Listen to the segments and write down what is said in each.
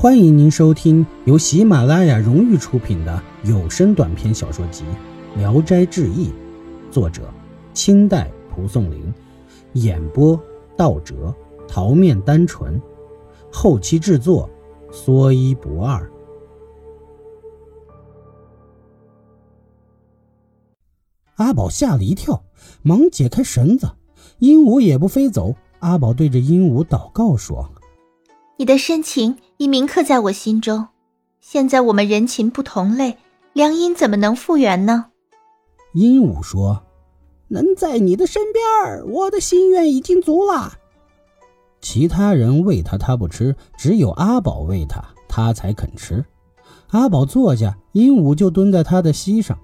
欢迎您收听由喜马拉雅荣誉出品的有声短篇小说集《聊斋志异》，作者清代蒲松龄，演播道哲、桃面单纯，后期制作说一不二。阿宝吓了一跳，忙解开绳子，鹦鹉也不飞走。阿宝对着鹦鹉祷告说：“你的深情。”已铭刻在我心中。现在我们人情不同类，良姻怎么能复原呢？鹦鹉说：“能在你的身边，我的心愿已经足了。”其他人喂他，他不吃；只有阿宝喂他，他才肯吃。阿宝坐下，鹦鹉就蹲在他的膝上；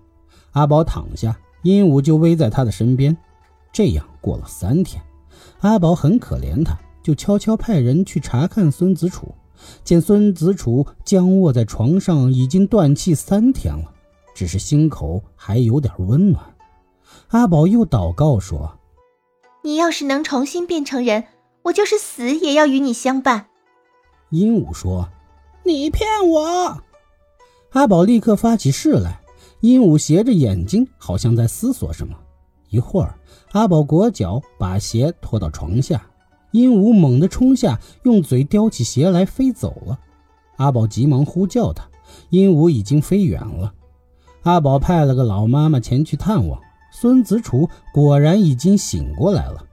阿宝躺下，鹦鹉就偎在他的身边。这样过了三天，阿宝很可怜他，就悄悄派人去查看孙子楚。见孙子楚僵卧在床上，已经断气三天了，只是心口还有点温暖。阿宝又祷告说：“你要是能重新变成人，我就是死也要与你相伴。”鹦鹉说：“你骗我！”阿宝立刻发起誓来。鹦鹉斜着眼睛，好像在思索什么。一会儿，阿宝裹脚把鞋拖到床下。鹦鹉猛地冲下，用嘴叼起鞋来，飞走了。阿宝急忙呼叫他，鹦鹉已经飞远了。阿宝派了个老妈妈前去探望孙子楚，果然已经醒过来了。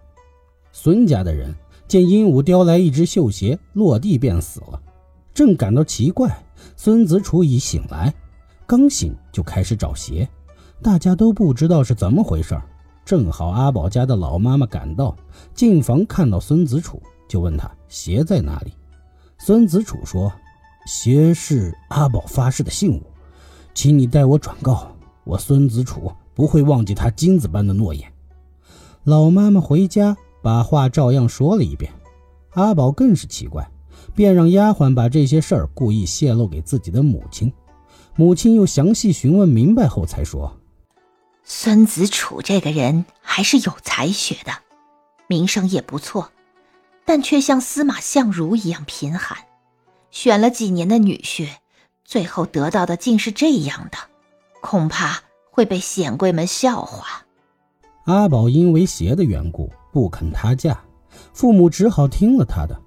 孙家的人见鹦鹉叼来一只绣鞋，落地便死了，正感到奇怪，孙子楚已醒来，刚醒就开始找鞋，大家都不知道是怎么回事儿。正好阿宝家的老妈妈赶到，进房看到孙子楚，就问他鞋在哪里。孙子楚说：“鞋是阿宝发誓的信物，请你代我转告，我孙子楚不会忘记他金子般的诺言。”老妈妈回家把话照样说了一遍。阿宝更是奇怪，便让丫鬟把这些事儿故意泄露给自己的母亲。母亲又详细询问明白后，才说。孙子楚这个人还是有才学的，名声也不错，但却像司马相如一样贫寒。选了几年的女婿，最后得到的竟是这样的，恐怕会被显贵们笑话。阿宝因为鞋的缘故不肯他嫁，父母只好听了他的。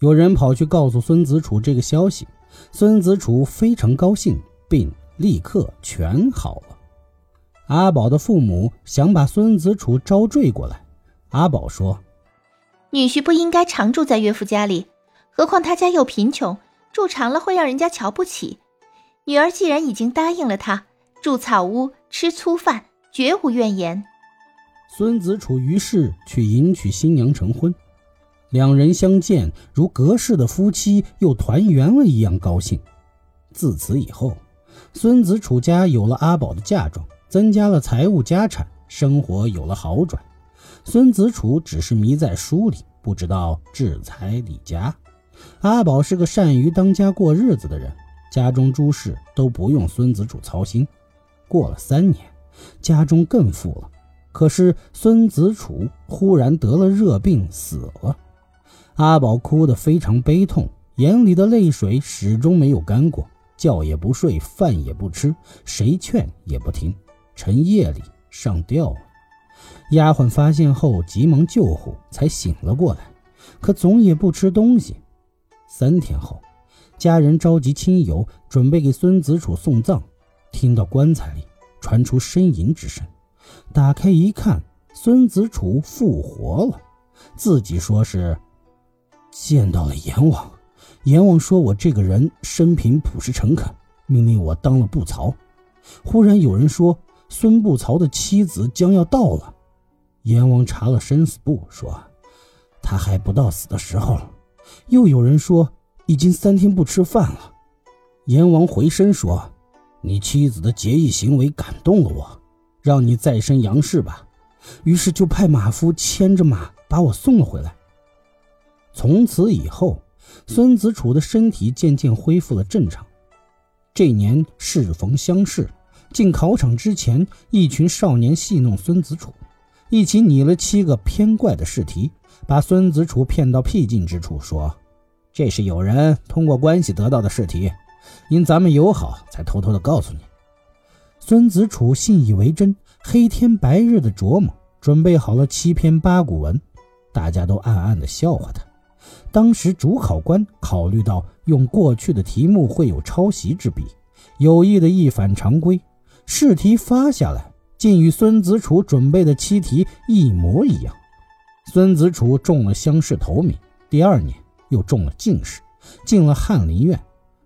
有人跑去告诉孙子楚这个消息，孙子楚非常高兴，病立刻全好了。阿宝的父母想把孙子楚招赘过来，阿宝说：“女婿不应该常住在岳父家里，何况他家又贫穷，住长了会让人家瞧不起。女儿既然已经答应了他，住草屋吃粗饭，绝无怨言。”孙子楚于是去迎娶新娘成婚，两人相见如隔世的夫妻，又团圆了一样高兴。自此以后，孙子楚家有了阿宝的嫁妆。增加了财务家产，生活有了好转。孙子楚只是迷在书里，不知道治财理家。阿宝是个善于当家过日子的人，家中诸事都不用孙子楚操心。过了三年，家中更富了。可是孙子楚忽然得了热病死了。阿宝哭得非常悲痛，眼里的泪水始终没有干过，觉也不睡，饭也不吃，谁劝也不听。趁夜里上吊了，丫鬟发现后急忙救护，才醒了过来。可总也不吃东西。三天后，家人召集亲友，准备给孙子楚送葬。听到棺材里传出呻吟之声，打开一看，孙子楚复活了，自己说是见到了阎王。阎王说我这个人生平朴实诚恳，命令我当了布曹。忽然有人说。孙不曹的妻子将要到了，阎王查了生死簿，说他还不到死的时候。又有人说已经三天不吃饭了。阎王回身说：“你妻子的节义行为感动了我，让你再生杨氏吧。”于是就派马夫牵着马把我送了回来。从此以后，孙子楚的身体渐渐恢复了正常。这年适逢乡试。进考场之前，一群少年戏弄孙子楚，一起拟了七个偏怪的试题，把孙子楚骗到僻静之处，说：“这是有人通过关系得到的试题，因咱们友好，才偷偷的告诉你。孙子楚信以为真，黑天白日的琢磨，准备好了七篇八股文，大家都暗暗的笑话他。当时主考官考虑到用过去的题目会有抄袭之弊，有意的一反常规，试题发下来，竟与孙子楚准备的七题一模一样。孙子楚中了乡试头名，第二年。又中了进士，进了翰林院。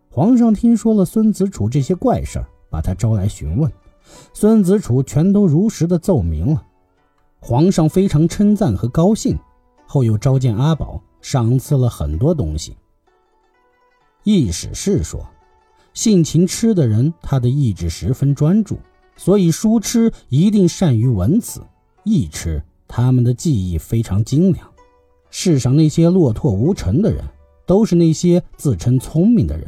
皇上听说了孙子楚这些怪事儿，把他招来询问。孙子楚全都如实的奏明了。皇上非常称赞和高兴，后又召见阿宝，赏赐了很多东西。易史是说，性情痴的人，他的意志十分专注，所以书痴一定善于文辞；意痴，他们的记忆非常精良。世上那些落拓无成的人，都是那些自称聪明的人；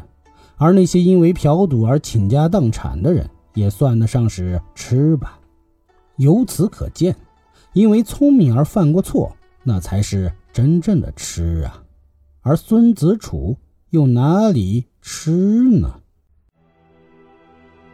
而那些因为嫖赌而倾家荡产的人，也算得上是痴吧。由此可见，因为聪明而犯过错，那才是真正的痴啊。而孙子楚又哪里痴呢？